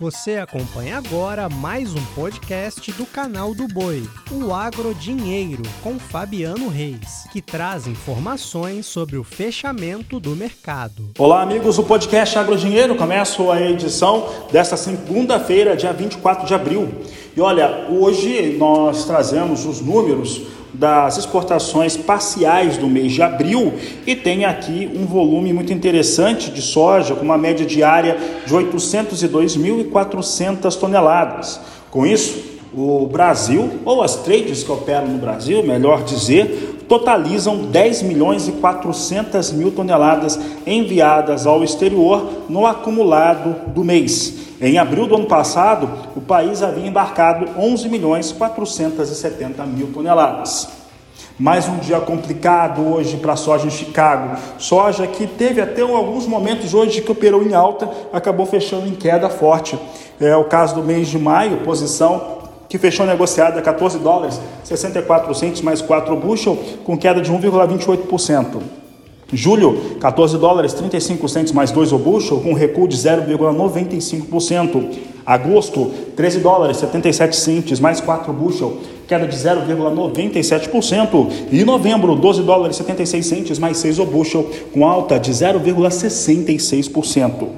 Você acompanha agora mais um podcast do canal do Boi, o Agro Dinheiro, com Fabiano Reis, que traz informações sobre o fechamento do mercado. Olá, amigos, o podcast Agro Dinheiro começa a edição desta segunda-feira, dia 24 de abril. E olha, hoje nós trazemos os números das exportações parciais do mês de abril e tem aqui um volume muito interessante de soja com uma média diária de 802.400 toneladas. Com isso, o Brasil, ou as trades que operam no Brasil, melhor dizer, totalizam 10 milhões e 400 mil toneladas enviadas ao exterior no acumulado do mês. Em abril do ano passado, o país havia embarcado 11 milhões 470 mil toneladas. Mais um dia complicado hoje para a soja em Chicago. Soja que teve até alguns momentos hoje que operou em alta, acabou fechando em queda forte. É o caso do mês de maio, posição que fechou negociada a 14 dólares, 64 centos mais 4 bushel, com queda de 1,28%. Julho, 14 dólares 35 centos mais 2 o bushel, com recuo de 0,95%. Agosto, 13 dólares 77 centos mais 4 bushel, queda de 0,97%. E novembro, 12 dólares 76 centos mais 6 o bushel, com alta de 0,66%.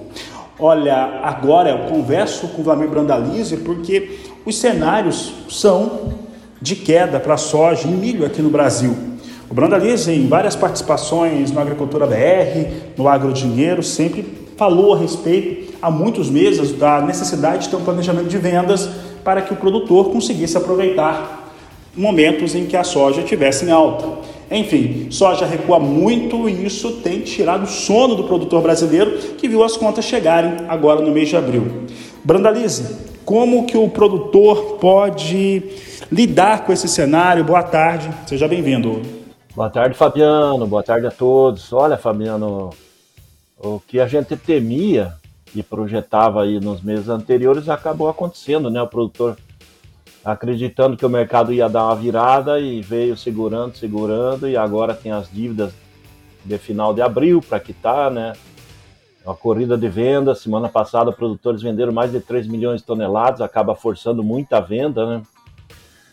Olha, agora eu converso com o Vlamir Brandalize porque os cenários são de queda para soja e milho aqui no Brasil. O Brandalize, em várias participações no Agricultura BR, no Agro Dinheiro, sempre falou a respeito, há muitos meses, da necessidade de ter um planejamento de vendas para que o produtor conseguisse aproveitar momentos em que a soja estivesse em alta. Enfim, soja recua muito e isso tem tirado o sono do produtor brasileiro que viu as contas chegarem agora no mês de abril. Brandalize, como que o produtor pode lidar com esse cenário? Boa tarde, seja bem-vindo. Boa tarde, Fabiano. Boa tarde a todos. Olha, Fabiano, o que a gente temia e projetava aí nos meses anteriores acabou acontecendo, né? O produtor acreditando que o mercado ia dar uma virada e veio segurando, segurando e agora tem as dívidas de final de abril para quitar, né? A corrida de venda, semana passada, produtores venderam mais de 3 milhões de toneladas, acaba forçando muita venda, né?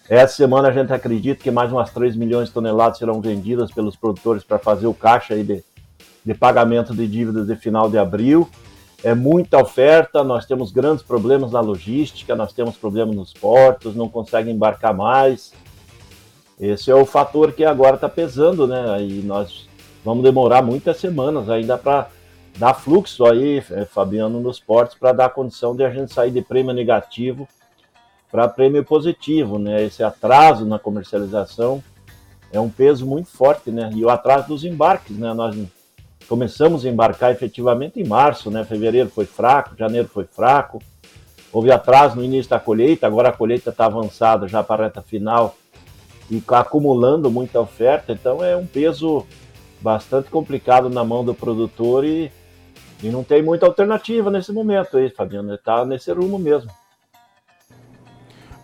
Essa semana a gente acredita que mais umas 3 milhões de toneladas serão vendidas pelos produtores para fazer o caixa aí de, de pagamento de dívidas de final de abril. É muita oferta, nós temos grandes problemas na logística, nós temos problemas nos portos, não conseguem embarcar mais. Esse é o fator que agora está pesando, né? E nós vamos demorar muitas semanas ainda para dar fluxo aí, eh, Fabiano, nos portos, para dar condição de a gente sair de prêmio negativo para prêmio positivo, né? Esse atraso na comercialização é um peso muito forte, né? E o atraso dos embarques, né? Nós começamos a embarcar efetivamente em março, né? Fevereiro foi fraco, janeiro foi fraco. Houve atraso no início da colheita, agora a colheita está avançada já para a reta final e acumulando muita oferta, então é um peso bastante complicado na mão do produtor e, e não tem muita alternativa nesse momento aí, Fabiano. Está nesse rumo mesmo.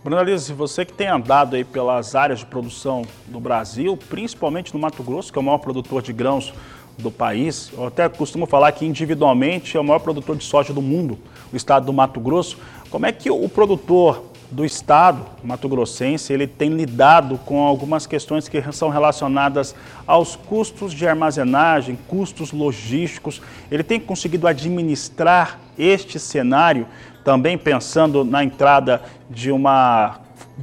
Bruno Alice, você que tem andado aí pelas áreas de produção do Brasil, principalmente no Mato Grosso, que é o maior produtor de grãos do país, eu até costumo falar que individualmente é o maior produtor de soja do mundo, o estado do Mato Grosso. Como é que o produtor do estado mato-grossense ele tem lidado com algumas questões que são relacionadas aos custos de armazenagem, custos logísticos. Ele tem conseguido administrar este cenário também pensando na entrada de uma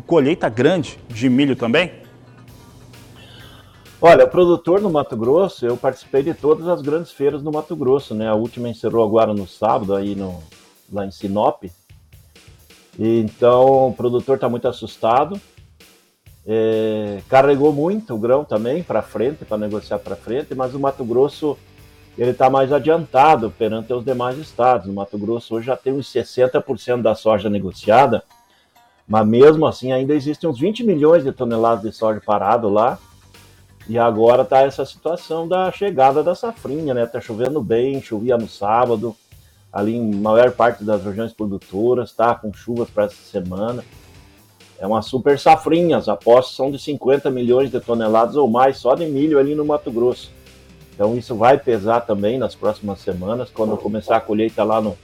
colheita grande de milho também? Olha, produtor no Mato Grosso, eu participei de todas as grandes feiras no Mato Grosso, né? A última encerrou agora no sábado, aí no, lá em Sinop. E, então, o produtor está muito assustado. É, carregou muito o grão também para frente, para negociar para frente, mas o Mato Grosso ele está mais adiantado perante os demais estados. No Mato Grosso hoje já tem uns 60% da soja negociada, mas mesmo assim ainda existem uns 20 milhões de toneladas de soja parado lá. E agora está essa situação da chegada da safrinha, né? Tá chovendo bem, chovia no sábado, ali em maior parte das regiões produtoras, tá com chuvas para essa semana. É uma super safrinha, as apostas são de 50 milhões de toneladas ou mais só de milho ali no Mato Grosso. Então isso vai pesar também nas próximas semanas, quando começar a colheita lá no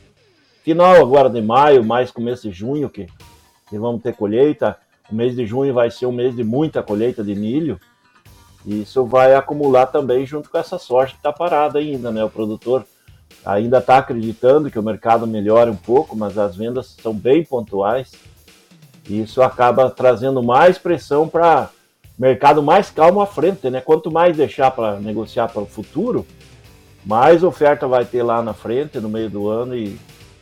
final agora de maio, mais começo de junho, que, que vamos ter colheita. O mês de junho vai ser um mês de muita colheita de milho. E isso vai acumular também junto com essa soja que está parada ainda, né? O produtor ainda está acreditando que o mercado melhore um pouco, mas as vendas são bem pontuais. E isso acaba trazendo mais pressão para mercado mais calmo à frente, né? Quanto mais deixar para negociar para o futuro, mais oferta vai ter lá na frente, no meio do ano, e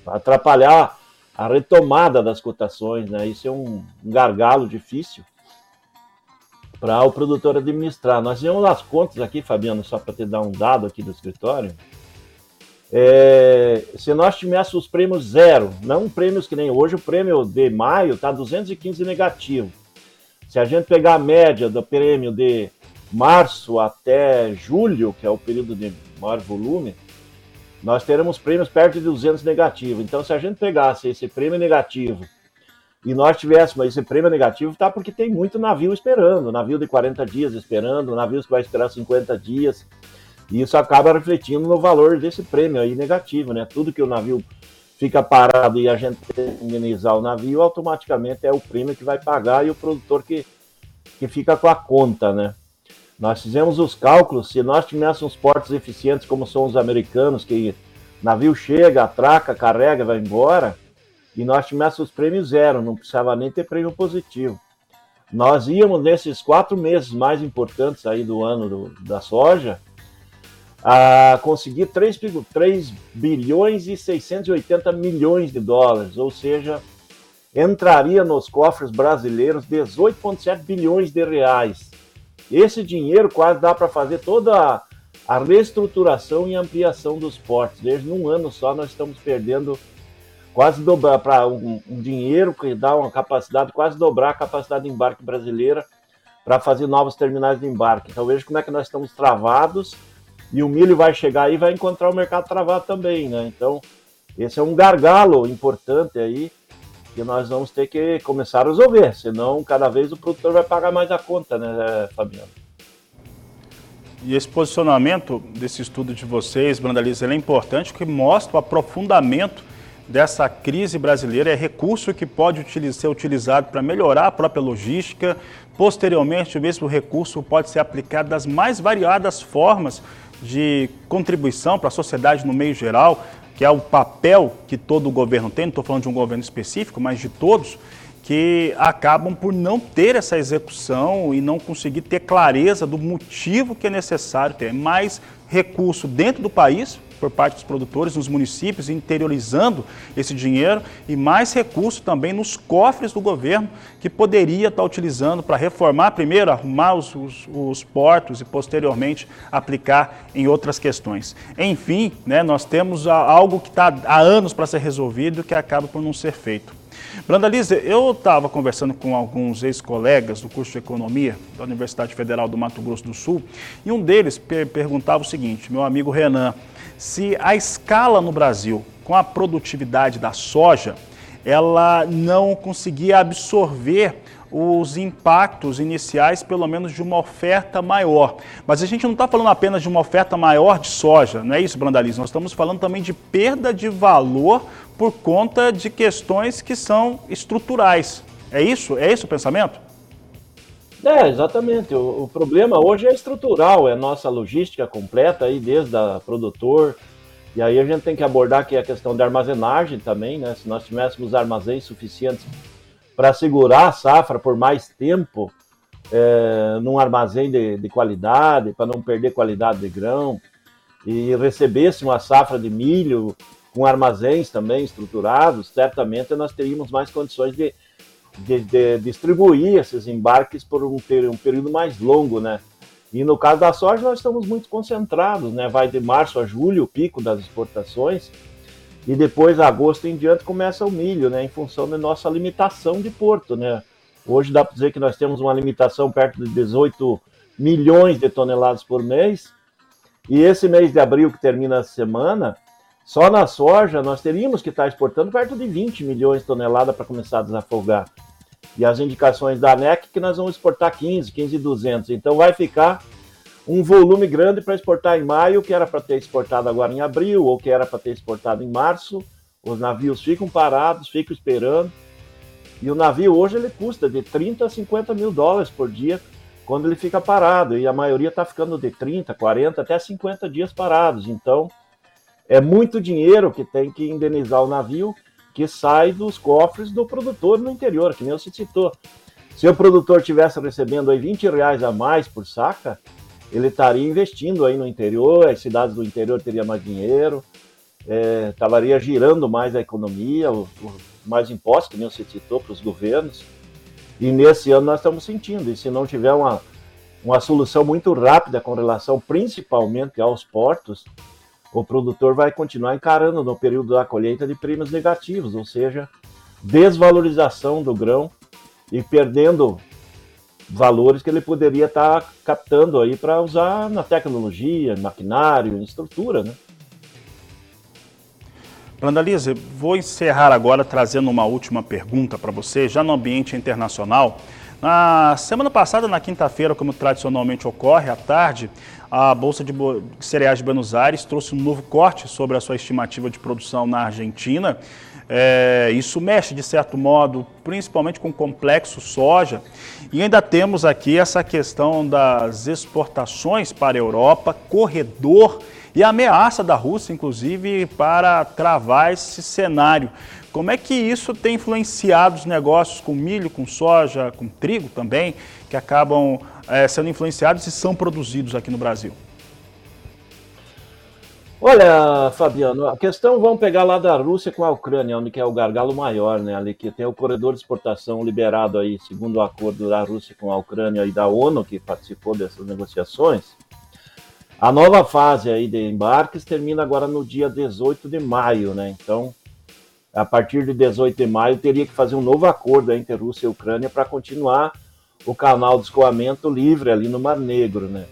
atrapalhar a retomada das cotações, né? Isso é um, gargalo difícil para o produtor administrar. Nós fizemos as contas aqui, Fabiano, só para te dar um dado aqui do escritório. É, se nós tivéssemos os prêmios zero, não prêmios que nem hoje, o prêmio de maio está 215 negativo. Se a gente pegar a média do prêmio de março até julho, que é o período de maior volume, nós teremos prêmios perto de 200 negativo. Então, se a gente pegasse esse prêmio negativo e nós tivéssemos esse prêmio negativo, tá porque tem muito navio esperando, navio de 40 dias esperando, navios que vai esperar 50 dias. E isso acaba refletindo no valor desse prêmio aí negativo, né? Tudo que o navio fica parado e a gente tem indenizar o navio, automaticamente é o prêmio que vai pagar e o produtor que, que fica com a conta, né? Nós fizemos os cálculos, se nós tivéssemos portos eficientes como são os americanos, que navio chega, atraca, carrega, vai embora, e nós tivéssemos prêmio zero, não precisava nem ter prêmio positivo. Nós íamos nesses quatro meses mais importantes aí do ano do, da soja, a conseguir 3, 3 bilhões e 680 milhões de dólares, ou seja, entraria nos cofres brasileiros 18,7 bilhões de reais. Esse dinheiro quase dá para fazer toda a reestruturação e ampliação dos portos. Desde um ano só nós estamos perdendo quase dobrar para um, um, dinheiro que dá uma capacidade quase dobrar a capacidade de embarque brasileira para fazer novos terminais de embarque. Então veja como é que nós estamos travados e o milho vai chegar aí e vai encontrar o mercado travado também, né? Então esse é um gargalo importante aí que nós vamos ter que começar a resolver, senão cada vez o produtor vai pagar mais a conta, né, Fabiano? E esse posicionamento desse estudo de vocês, Brandaliza, é importante porque mostra o aprofundamento dessa crise brasileira, é recurso que pode ser utilizado para melhorar a própria logística. Posteriormente, o mesmo recurso pode ser aplicado das mais variadas formas de contribuição para a sociedade no meio geral, que é o papel que todo governo tem, não estou falando de um governo específico, mas de todos, que acabam por não ter essa execução e não conseguir ter clareza do motivo que é necessário ter mais recurso dentro do país por parte dos produtores nos municípios, interiorizando esse dinheiro e mais recursos também nos cofres do governo que poderia estar utilizando para reformar, primeiro, arrumar os, os, os, portos e posteriormente aplicar em outras questões. Enfim, né, nós temos algo que está há anos para ser resolvido que acaba por não ser feito. Brandalize, eu estava conversando com alguns ex-colegas do curso de Economia da Universidade Federal do Mato Grosso do Sul e um deles per perguntava o seguinte, meu amigo Renan, se a escala no Brasil com a produtividade da soja, ela não conseguia absorver os impactos iniciais, pelo menos de uma oferta maior. Mas a gente não está falando apenas de uma oferta maior de soja, não é isso, Brandaliz? Nós estamos falando também de perda de valor por conta de questões que são estruturais. É isso? É esse o pensamento? É, exatamente. O, o, problema hoje é estrutural, é a nossa logística completa aí, desde a produtor. E aí a gente tem que abordar que a questão da armazenagem também, né? Se nós tivéssemos armazéns suficientes para segurar a safra por mais tempo é, num armazém de, de qualidade, para não perder qualidade de grão, e recebesse uma safra de milho com armazéns também estruturados, certamente nós teríamos mais condições de de, de distribuir esses embarques por um, um período mais longo, né? E no caso da soja, nós estamos muito concentrados, né? Vai de março a julho o pico das exportações e depois, agosto em diante, começa o milho, né? Em função da nossa limitação de porto, né? Hoje dá para dizer que nós temos uma limitação perto de 18 milhões de toneladas por mês. E esse mês de abril, que termina a semana, só na soja nós teríamos que estar exportando perto de 20 milhões de toneladas para começar a desafogar e as indicações da ANEC que nós vamos exportar 15, 15,200. Então vai ficar um volume grande para exportar em maio, que era para ter exportado agora em abril, ou que era para ter exportado em março, Os navios ficam parados, ficam esperando. E o navio hoje ele custa de 30 a 50 mil dólares por dia quando ele fica parado. E a maioria está ficando de 30, 40, até 50 dias parados. Então é muito dinheiro que tem que indenizar o navio que sai dos cofres do produtor no interior, que nem você citou. Se o produtor tivesse recebendo aí 20 reais a mais por saca, ele estaria investindo aí no interior, as cidades do interior teriam mais dinheiro, é, estaria girando mais a economia, o, o, mais impostos, que nem você citou, para os governos. E nesse ano nós estamos sentindo, e se não tiver uma, uma solução muito rápida com relação principalmente aos portos, o produtor vai continuar encarando no período da colheita de prêmios negativos, ou seja, desvalorização do grão e perdendo valores que ele poderia estar tá captando aí para usar na tecnologia, maquinário, estrutura, né? Brandalize, vou encerrar agora trazendo uma última pergunta para você, já no ambiente internacional. Na semana passada, na quinta-feira, como tradicionalmente ocorre, à tarde, a Bolsa de Cereais de Buenos Aires trouxe um novo corte sobre a sua estimativa de produção na Argentina. É, isso mexe, de certo modo, principalmente com o complexo soja. E ainda temos aqui essa questão das exportações para a Europa, corredor e a ameaça da Rússia, inclusive, para travar esse cenário. Como é que isso tem influenciado os negócios com milho, com soja, com trigo também, que acabam é, sendo influenciados e são produzidos aqui no Brasil? Olha, Fabiano, a questão vamos pegar lá da Rússia com a Ucrânia, onde que é o gargalo maior, né? Ali que tem o corredor de exportação liberado aí, segundo o acordo da Rússia com a Ucrânia e da ONU, que participou dessas negociações. A nova fase aí de embarques termina agora no dia 18 de maio, né? Então, a partir de 18 de maio, teria que fazer um novo acordo entre Rússia e Ucrânia para continuar o canal de escoamento livre ali no Mar Negro, né?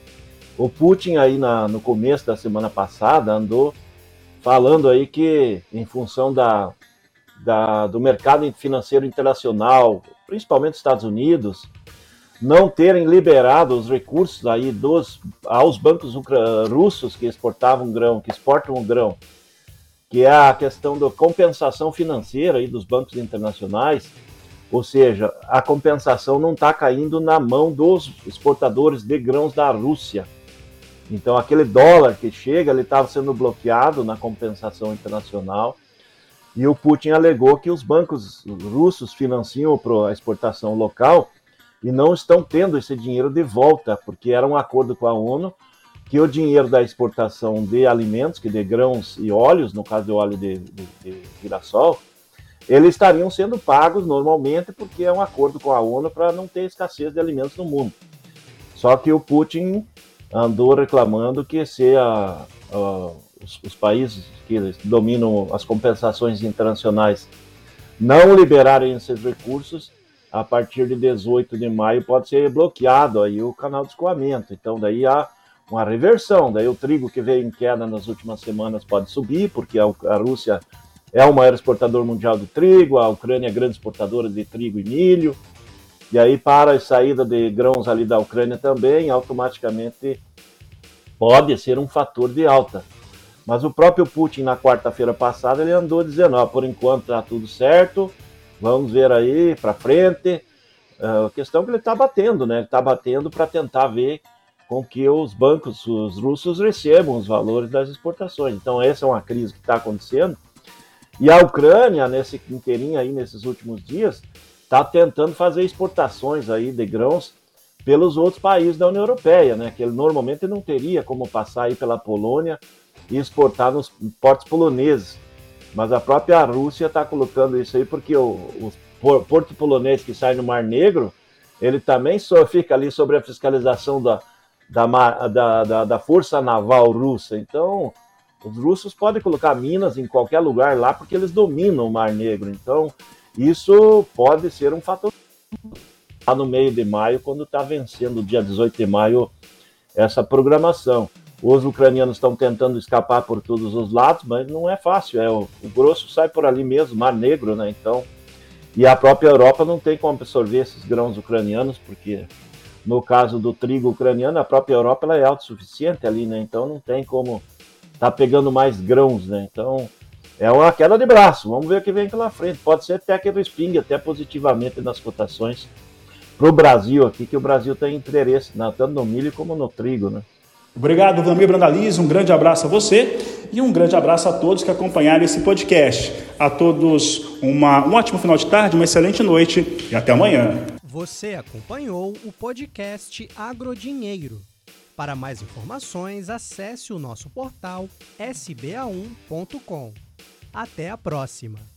O Putin aí na, no começo da semana passada andou falando aí que em função da, da, do mercado financeiro internacional, principalmente Estados Unidos, não terem liberado os recursos aí dos aos bancos russos que exportavam grão, que exportam grão, que é a questão da compensação financeira aí dos bancos internacionais, ou seja, a compensação não está caindo na mão dos exportadores de grãos da Rússia. Então, aquele dólar que chega, ele estava sendo bloqueado na compensação internacional. E o Putin alegou que os bancos russos financiam a exportação local e não estão tendo esse dinheiro de volta, porque era um acordo com a ONU que o dinheiro da exportação de alimentos, que de grãos e óleos, no caso de óleo de, de, de girassol, eles estariam sendo pagos normalmente, porque é um acordo com a ONU para não ter escassez de alimentos no mundo. Só que o Putin andou reclamando que se a, a, os, os, países que dominam as compensações internacionais não liberarem esses recursos, a partir de 18 de maio pode ser bloqueado aí o canal de escoamento. Então daí há uma reversão, daí o trigo que veio em queda nas últimas semanas pode subir, porque a, Rússia é o maior exportador mundial de trigo, a Ucrânia é grande exportadora de trigo e milho, e aí, para a saída de grãos ali da Ucrânia também, automaticamente pode ser um fator de alta. Mas o próprio Putin, na quarta-feira passada, ele andou dizendo: ó, por enquanto está tudo certo, vamos ver aí para frente. Uh, a questão é que ele está batendo, né? Ele está batendo para tentar ver com que os bancos, os russos, recebam os valores das exportações. Então, essa é uma crise que está acontecendo. E a Ucrânia, nesse inteirinho aí, nesses últimos dias, está tentando fazer exportações aí de grãos pelos outros países da União Europeia, né? Que ele normalmente não teria como passar aí pela Polônia e exportar nos portos poloneses. Mas a própria Rússia está colocando isso aí porque o, o, porto polonês que sai no Mar Negro, ele também só fica ali sobre a fiscalização da, da, da, da, da Força Naval Russa. Então, os russos podem colocar minas em qualquer lugar lá porque eles dominam o Mar Negro. Então, isso pode ser um fator lá no meio de maio, quando está vencendo, dia 18 de maio, essa programação. Os ucranianos estão tentando escapar por todos os lados, mas não é fácil. É o, o grosso sai por ali mesmo, Mar Negro, né? Então, e a própria Europa não tem como absorver esses grãos ucranianos, porque no caso do trigo ucraniano, a própria Europa ela é autossuficiente ali, né? Então não tem como tá pegando mais grãos, né? Então é uma queda de braço. Vamos ver o que vem pela frente. Pode ser até que respingue até positivamente nas cotações para o Brasil aqui, que o Brasil tem interesse né, tanto no milho como no trigo, né? Obrigado, Vlamir Brandalize. Um grande abraço a você e um grande abraço a todos que acompanharam esse podcast. A todos uma, um ótimo final de tarde, uma excelente noite e até amanhã. Você acompanhou o podcast Agrodinheiro. Para mais informações, acesse o nosso portal sba1.com. Até a próxima!